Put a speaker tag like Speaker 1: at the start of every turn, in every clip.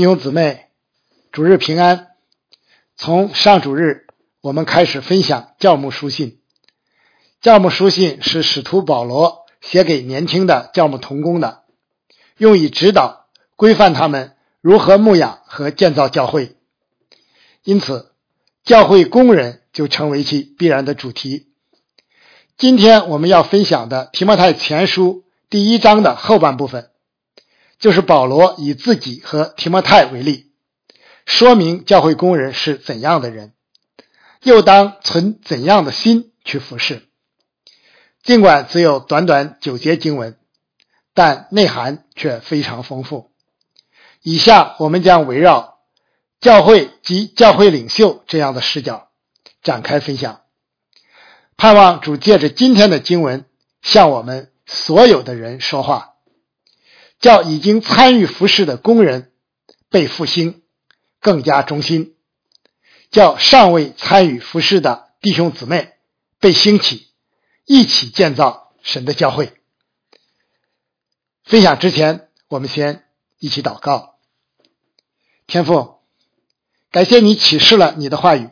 Speaker 1: 弟兄姊妹，主日平安。从上主日，我们开始分享教牧书信。教牧书信是使徒保罗写给年轻的教牧童工的，用以指导、规范他们如何牧养和建造教会。因此，教会工人就成为其必然的主题。今天我们要分享的提摩太前书第一章的后半部分。就是保罗以自己和提摩太为例，说明教会工人是怎样的人，又当存怎样的心去服侍。尽管只有短短九节经文，但内涵却非常丰富。以下我们将围绕教会及教会领袖这样的视角展开分享，盼望主借着今天的经文向我们所有的人说话。叫已经参与服侍的工人被复兴，更加忠心；叫尚未参与服侍的弟兄姊妹被兴起，一起建造神的教会。分享之前，我们先一起祷告。天父，感谢你启示了你的话语，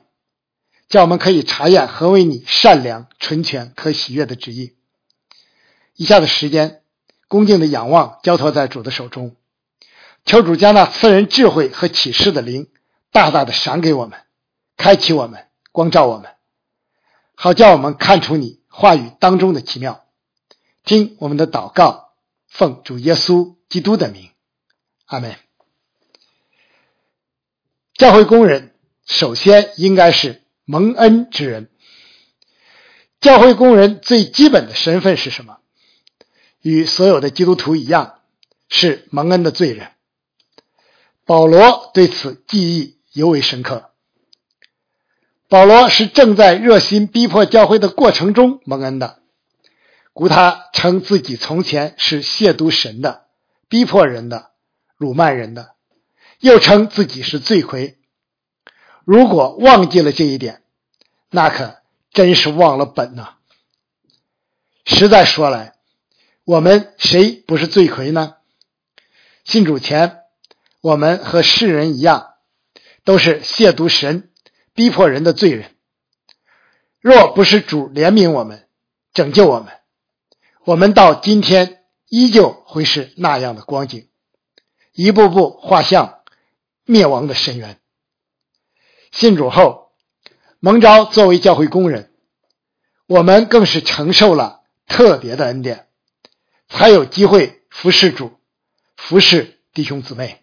Speaker 1: 叫我们可以查验何为你善良、纯全、可喜悦的旨意。以下的时间。恭敬的仰望，交托在主的手中，求主将那赐人智慧和启示的灵大大的赏给我们，开启我们，光照我们，好叫我们看出你话语当中的奇妙。听我们的祷告，奉主耶稣基督的名，阿门。教会工人首先应该是蒙恩之人。教会工人最基本的身份是什么？与所有的基督徒一样，是蒙恩的罪人。保罗对此记忆尤为深刻。保罗是正在热心逼迫教会的过程中蒙恩的，故他称自己从前是亵渎神的、逼迫人的、辱骂人的，又称自己是罪魁。如果忘记了这一点，那可真是忘了本呐！实在说来。我们谁不是罪魁呢？信主前，我们和世人一样，都是亵渎神、逼迫人的罪人。若不是主怜悯我们、拯救我们，我们到今天依旧会是那样的光景，一步步画向灭亡的深渊。信主后，蒙召作为教会工人，我们更是承受了特别的恩典。才有机会服侍主，服侍弟兄姊妹。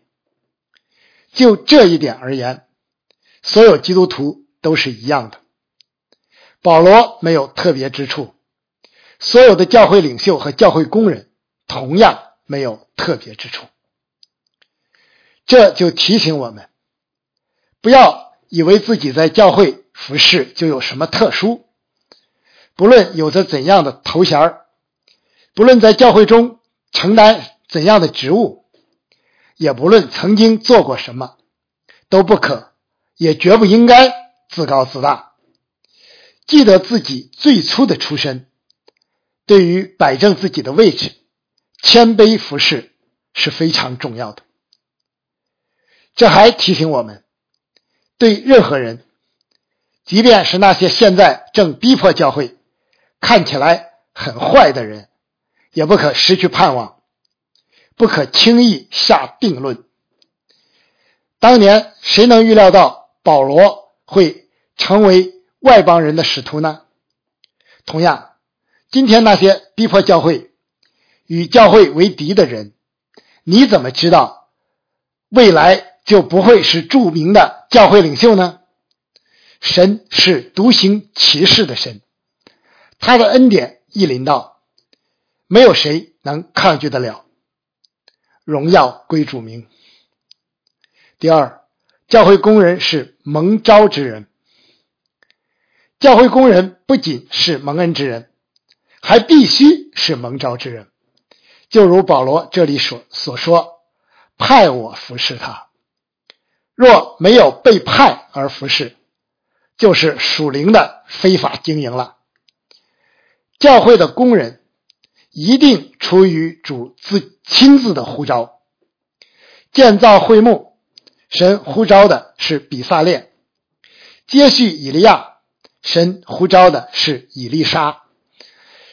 Speaker 1: 就这一点而言，所有基督徒都是一样的。保罗没有特别之处，所有的教会领袖和教会工人同样没有特别之处。这就提醒我们，不要以为自己在教会服侍就有什么特殊，不论有着怎样的头衔儿。不论在教会中承担怎样的职务，也不论曾经做过什么，都不可，也绝不应该自高自大。记得自己最初的出身，对于摆正自己的位置、谦卑服侍是非常重要的。这还提醒我们，对任何人，即便是那些现在正逼迫教会、看起来很坏的人。也不可失去盼望，不可轻易下定论。当年谁能预料到保罗会成为外邦人的使徒呢？同样，今天那些逼迫教会、与教会为敌的人，你怎么知道未来就不会是著名的教会领袖呢？神是独行其事的神，他的恩典一临到。没有谁能抗拒得了。荣耀归主名。第二，教会工人是蒙召之人。教会工人不仅是蒙恩之人，还必须是蒙召之人。就如保罗这里所所说：“派我服侍他。”若没有被派而服侍，就是属灵的非法经营了。教会的工人。一定出于主自亲自的呼召，建造会幕神呼召的是比萨列；接续以利亚，神呼召的是以利沙；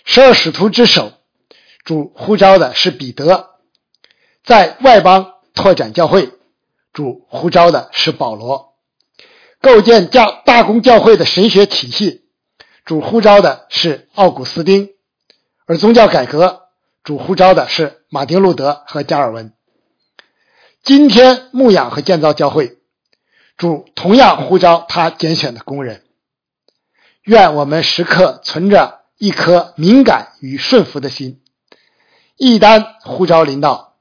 Speaker 1: 十二使徒之首，主呼召的是彼得；在外邦拓展教会，主呼召的是保罗；构建教大公教会的神学体系，主呼召的是奥古斯丁；而宗教改革，主呼召的是马丁路德和加尔文。今天牧养和建造教会，主同样呼召他拣选的工人。愿我们时刻存着一颗敏感与顺服的心，一旦呼召临到，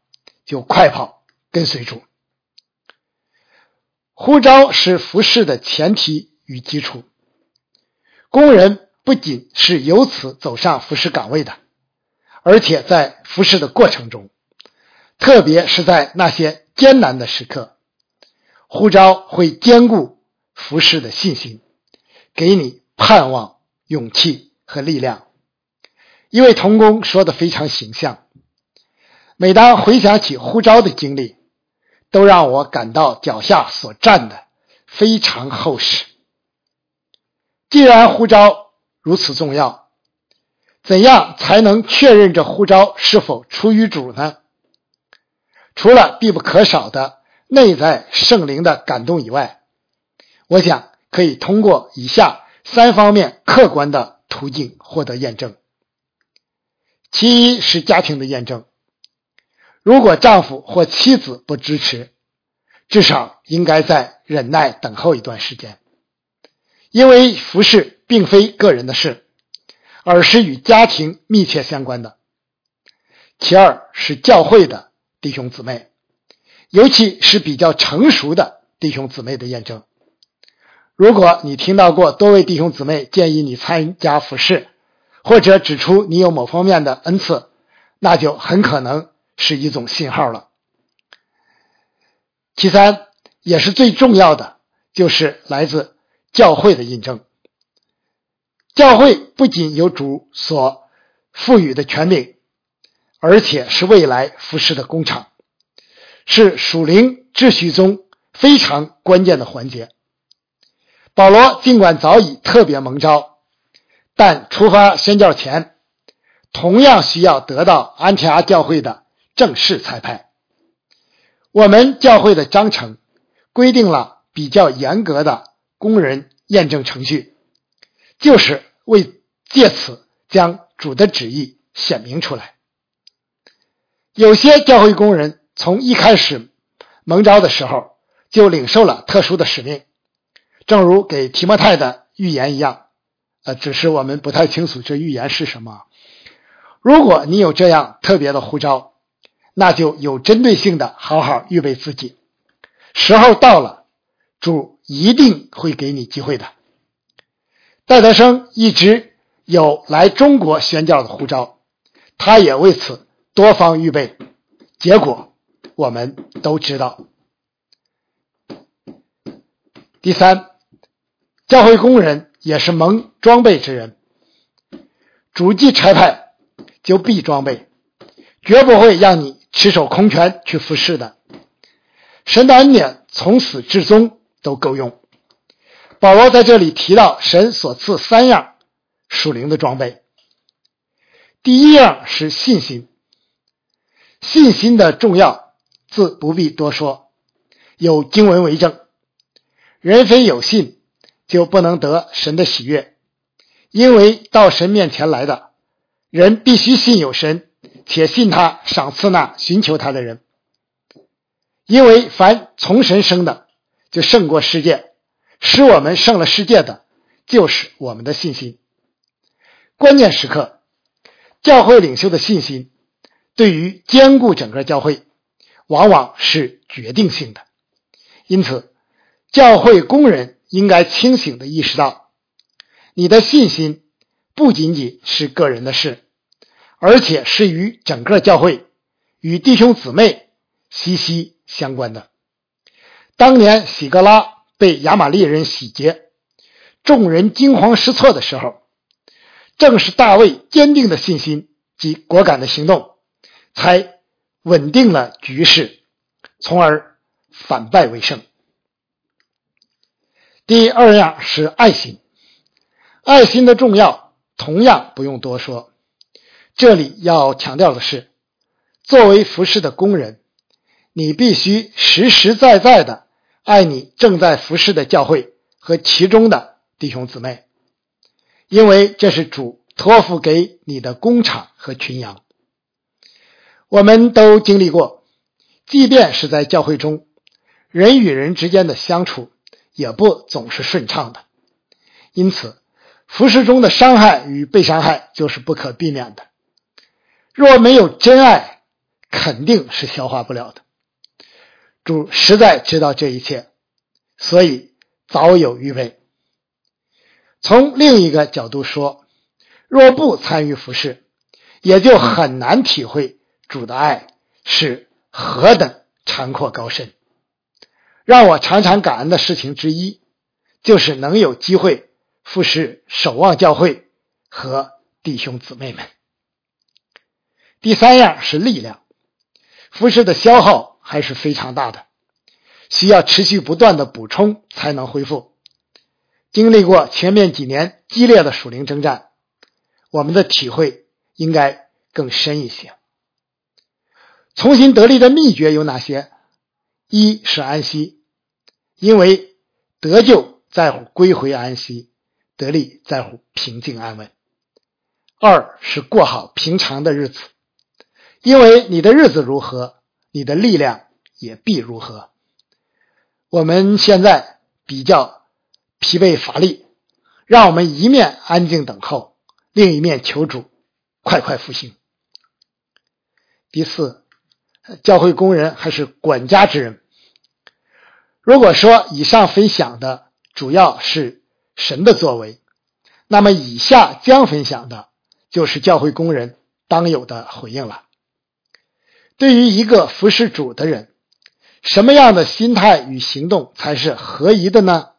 Speaker 1: 就快跑跟随主。呼召是服饰的前提与基础。工人不仅是由此走上服饰岗位的，而且在服侍的过程中，特别是在那些。艰难的时刻，呼召会兼顾服侍的信心，给你盼望、勇气和力量。一位童工说的非常形象。每当回想起呼召的经历，都让我感到脚下所站的非常厚实。既然呼召如此重要，怎样才能确认这呼召是否出于主呢？除了必不可少的内在圣灵的感动以外，我想可以通过以下三方面客观的途径获得验证。其一是家庭的验证，如果丈夫或妻子不支持，至少应该在忍耐等候一段时间，因为服侍并非个人的事，而是与家庭密切相关的。其二是教会的。弟兄姊妹，尤其是比较成熟的弟兄姊妹的验证。如果你听到过多位弟兄姊妹建议你参加服饰，或者指出你有某方面的恩赐，那就很可能是一种信号了。其三，也是最重要的，就是来自教会的印证。教会不仅有主所赋予的权柄。而且是未来服饰的工厂，是属灵秩序中非常关键的环节。保罗尽管早已特别蒙召，但出发宣教前，同样需要得到安提阿教会的正式裁派。我们教会的章程规定了比较严格的工人验证程序，就是为借此将主的旨意显明出来。有些教会工人从一开始蒙召的时候就领受了特殊的使命，正如给提摩太的预言一样。呃，只是我们不太清楚这预言是什么。如果你有这样特别的呼召，那就有针对性的好好预备自己。时候到了，主一定会给你机会的。戴德生一直有来中国宣教的护照，他也为此。多方预备，结果我们都知道。第三，教会工人也是蒙装备之人，主祭差派就必装备，绝不会让你赤手空拳去服侍的。神的恩典从始至终都够用。保罗在这里提到神所赐三样属灵的装备，第一样是信心。信心的重要，自不必多说，有经文为证。人非有信，就不能得神的喜悦，因为到神面前来的人，必须信有神，且信他赏赐那寻求他的人。因为凡从神生的，就胜过世界；使我们胜了世界的，就是我们的信心。关键时刻，教会领袖的信心。对于兼顾整个教会，往往是决定性的。因此，教会工人应该清醒的意识到，你的信心不仅仅是个人的事，而且是与整个教会、与弟兄姊妹息息相关的。当年喜格拉被亚玛力人洗劫，众人惊慌失措的时候，正是大卫坚定的信心及果敢的行动。才稳定了局势，从而反败为胜。第二样是爱心，爱心的重要同样不用多说。这里要强调的是，作为服侍的工人，你必须实实在在的爱你正在服侍的教会和其中的弟兄姊妹，因为这是主托付给你的工厂和群羊。我们都经历过，即便是在教会中，人与人之间的相处也不总是顺畅的，因此，服饰中的伤害与被伤害就是不可避免的。若没有真爱，肯定是消化不了的。主实在知道这一切，所以早有预备。从另一个角度说，若不参与服饰，也就很难体会。主的爱是何等长阔高深，让我常常感恩的事情之一，就是能有机会服侍守望教会和弟兄姊妹们。第三样是力量，服侍的消耗还是非常大的，需要持续不断的补充才能恢复。经历过前面几年激烈的属灵征战，我们的体会应该更深一些。重新得力的秘诀有哪些？一是安息，因为得救在乎归回安息，得力在乎平静安稳。二是过好平常的日子，因为你的日子如何，你的力量也必如何。我们现在比较疲惫乏力，让我们一面安静等候，另一面求主快快复兴。第四。教会工人还是管家之人。如果说以上分享的主要是神的作为，那么以下将分享的就是教会工人当有的回应了。对于一个服侍主的人，什么样的心态与行动才是合宜的呢？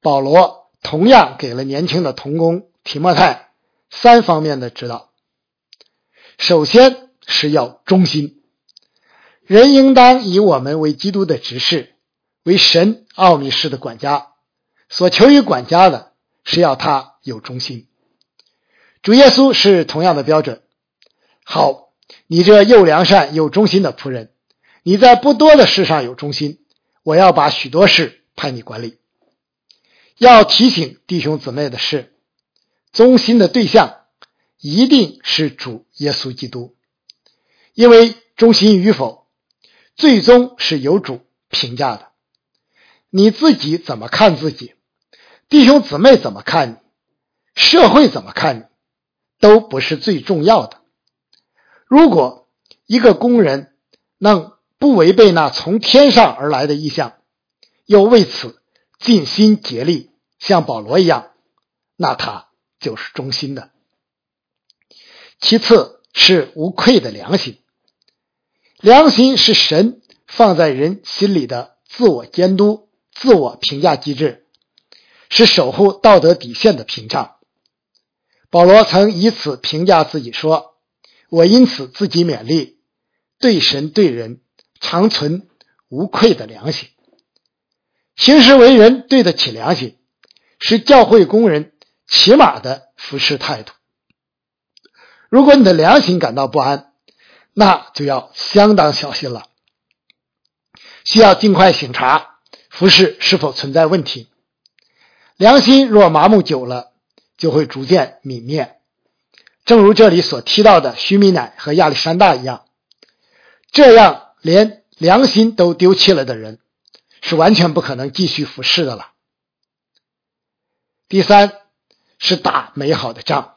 Speaker 1: 保罗同样给了年轻的童工提莫泰三方面的指导。首先是要忠心。人应当以我们为基督的执事，为神奥秘式的管家。所求于管家的是要他有忠心。主耶稣是同样的标准。好，你这又良善又忠心的仆人，你在不多的事上有忠心，我要把许多事派你管理。要提醒弟兄姊妹的是，忠心的对象一定是主耶稣基督，因为忠心与否。最终是由主评价的，你自己怎么看自己，弟兄姊妹怎么看你，社会怎么看你，都不是最重要的。如果一个工人能不违背那从天上而来的意向，又为此尽心竭力，像保罗一样，那他就是忠心的。其次是无愧的良心。良心是神放在人心里的自我监督、自我评价机制，是守护道德底线的屏障。保罗曾以此评价自己说：“我因此自己勉励，对神对人常存无愧的良心。行事为人对得起良心，是教会工人起码的服侍态度。如果你的良心感到不安，那就要相当小心了，需要尽快醒察服饰是否存在问题。良心若麻木久了，就会逐渐泯灭。正如这里所提到的徐米乃和亚历山大一样，这样连良心都丢弃了的人，是完全不可能继续服侍的了。第三是打美好的仗，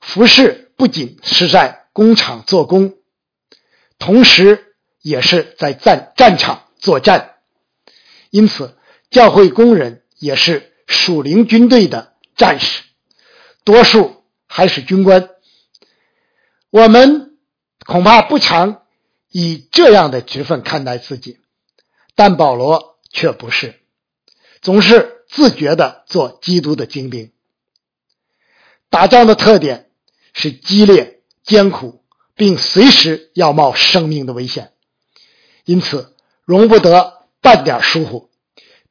Speaker 1: 服侍不仅是在。工厂做工，同时也是在战战场作战，因此教会工人也是属灵军队的战士，多数还是军官。我们恐怕不常以这样的职分看待自己，但保罗却不是，总是自觉的做基督的精兵。打仗的特点是激烈。艰苦，并随时要冒生命的危险，因此容不得半点疏忽，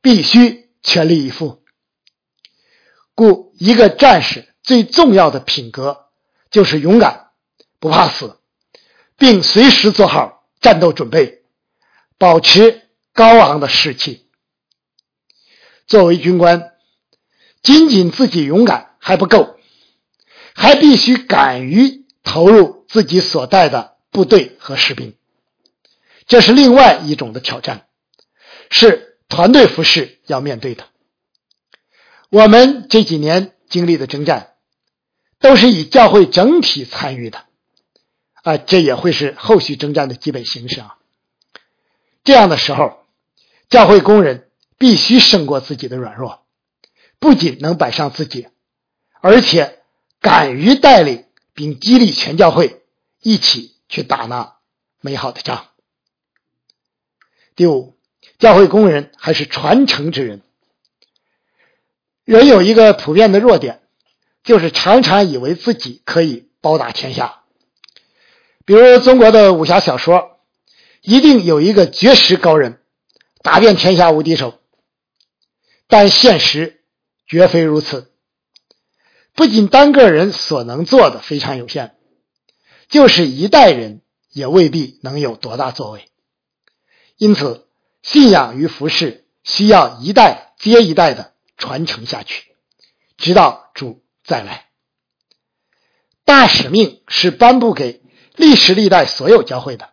Speaker 1: 必须全力以赴。故一个战士最重要的品格就是勇敢，不怕死，并随时做好战斗准备，保持高昂的士气。作为军官，仅仅自己勇敢还不够，还必须敢于投入自己所带的部队和士兵。这是另外一种的挑战，是团队服饰要面对的。我们这几年经历的征战，都是以教会整体参与的，啊，这也会是后续征战的基本形式啊。这样的时候，教会工人必须胜过自己的软弱，不仅能摆上自己，而且敢于带领并激励全教会一起去打那美好的仗。第五，教会工人还是传承之人。人有一个普遍的弱点，就是常常以为自己可以包打天下。比如中国的武侠小说，一定有一个绝世高人，打遍天下无敌手。但现实绝非如此。不仅单个人所能做的非常有限，就是一代人也未必能有多大作为。因此，信仰与服饰需要一代接一代的。传承下去，直到主再来。大使命是颁布给历史历代所有教会的，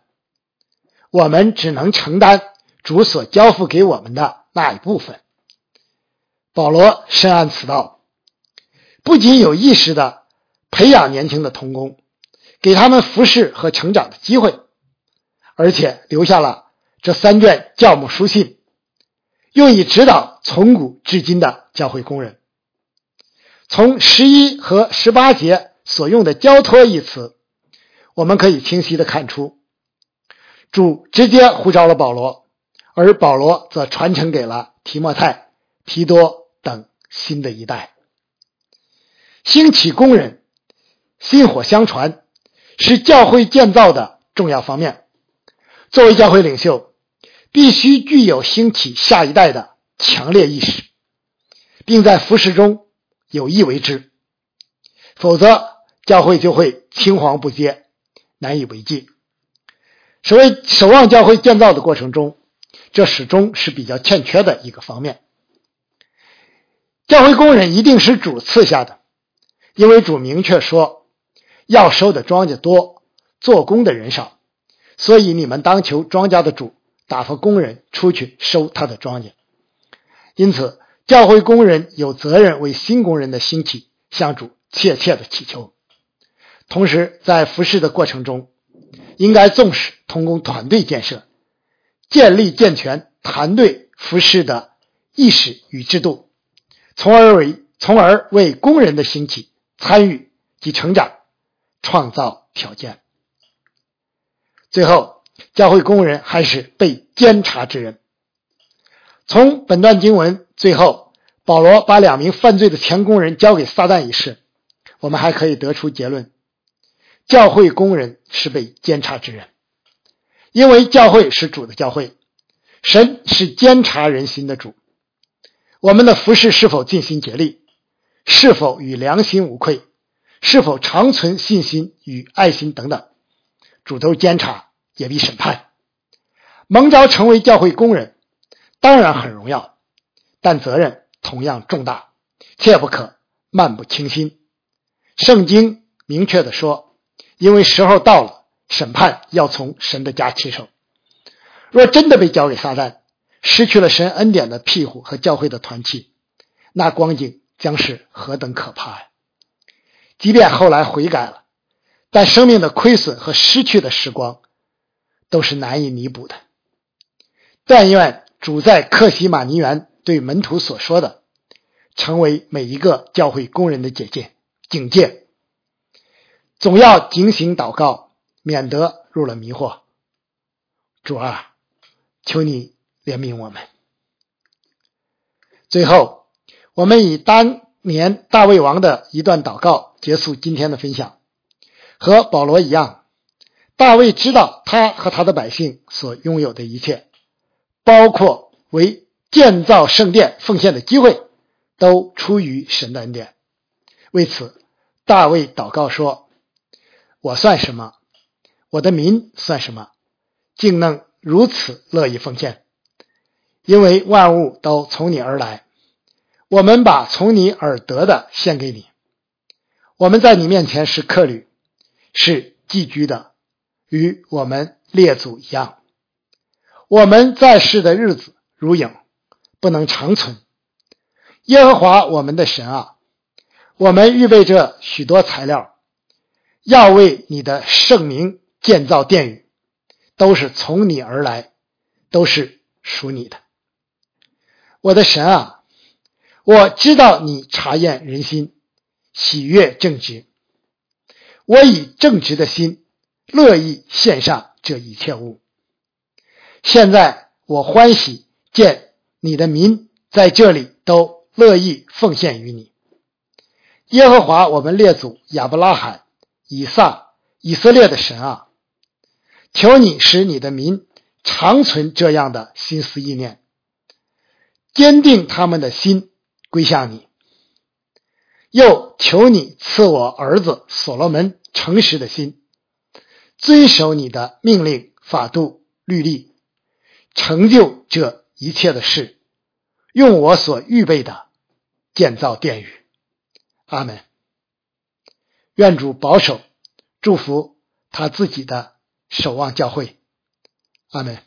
Speaker 1: 我们只能承担主所交付给我们的那一部分。保罗深谙此道，不仅有意识的培养年轻的童工，给他们服侍和成长的机会，而且留下了这三卷教母书信。用以指导从古至今的教会工人。从十一和十八节所用的“交托”一词，我们可以清晰的看出，主直接呼召了保罗，而保罗则传承给了提莫泰、提多等新的一代。兴起工人，薪火相传，是教会建造的重要方面。作为教会领袖。必须具有兴起下一代的强烈意识，并在服饰中有意为之，否则教会就会青黄不接，难以为继。所谓守望教会建造的过程中，这始终是比较欠缺的一个方面。教会工人一定是主赐下的，因为主明确说要收的庄稼多，做工的人少，所以你们当求庄稼的主。打发工人出去收他的庄稼，因此教会工人有责任为新工人的兴起向主切切的祈求。同时，在服侍的过程中，应该重视同工团队建设，建立健全团队服侍的意识与制度，从而为从而为工人的兴起、参与及成长创造条件。最后。教会工人还是被监察之人。从本段经文最后，保罗把两名犯罪的前工人交给撒旦一事，我们还可以得出结论：教会工人是被监察之人，因为教会是主的教会，神是监察人心的主。我们的服饰是否尽心竭力，是否与良心无愧，是否长存信心与爱心等等，主都监察。也必审判。蒙召成为教会工人，当然很荣耀，但责任同样重大，切不可漫不经心。圣经明确的说，因为时候到了，审判要从神的家起手。若真的被交给撒旦，失去了神恩典的庇护和教会的团契，那光景将是何等可怕呀！即便后来悔改了，但生命的亏损和失去的时光。都是难以弥补的。但愿主在克西马尼园对门徒所说的，成为每一个教会工人的解戒警戒。总要警醒祷告，免得入了迷惑。主啊，求你怜悯我们。最后，我们以当年大卫王的一段祷告结束今天的分享，和保罗一样。大卫知道他和他的百姓所拥有的一切，包括为建造圣殿奉献的机会，都出于神的恩典。为此，大卫祷告说：“我算什么？我的民算什么？竟能如此乐意奉献？因为万物都从你而来，我们把从你而得的献给你。我们在你面前是客旅，是寄居的，与我们列祖一样。我们在世的日子如影。”不能长存。耶和华我们的神啊，我们预备着许多材料，要为你的圣名建造殿宇，都是从你而来，都是属你的。我的神啊，我知道你查验人心，喜悦正直。我以正直的心，乐意献上这一切物。现在我欢喜见。你的民在这里都乐意奉献于你，耶和华我们列祖亚伯拉罕、以撒、以色列的神啊，求你使你的民长存这样的心思意念，坚定他们的心归向你。又求你赐我儿子所罗门诚实的心，遵守你的命令、法度、律例，成就这。一切的事，用我所预备的建造殿宇。阿门。愿主保守、祝福他自己的守望教会。阿门。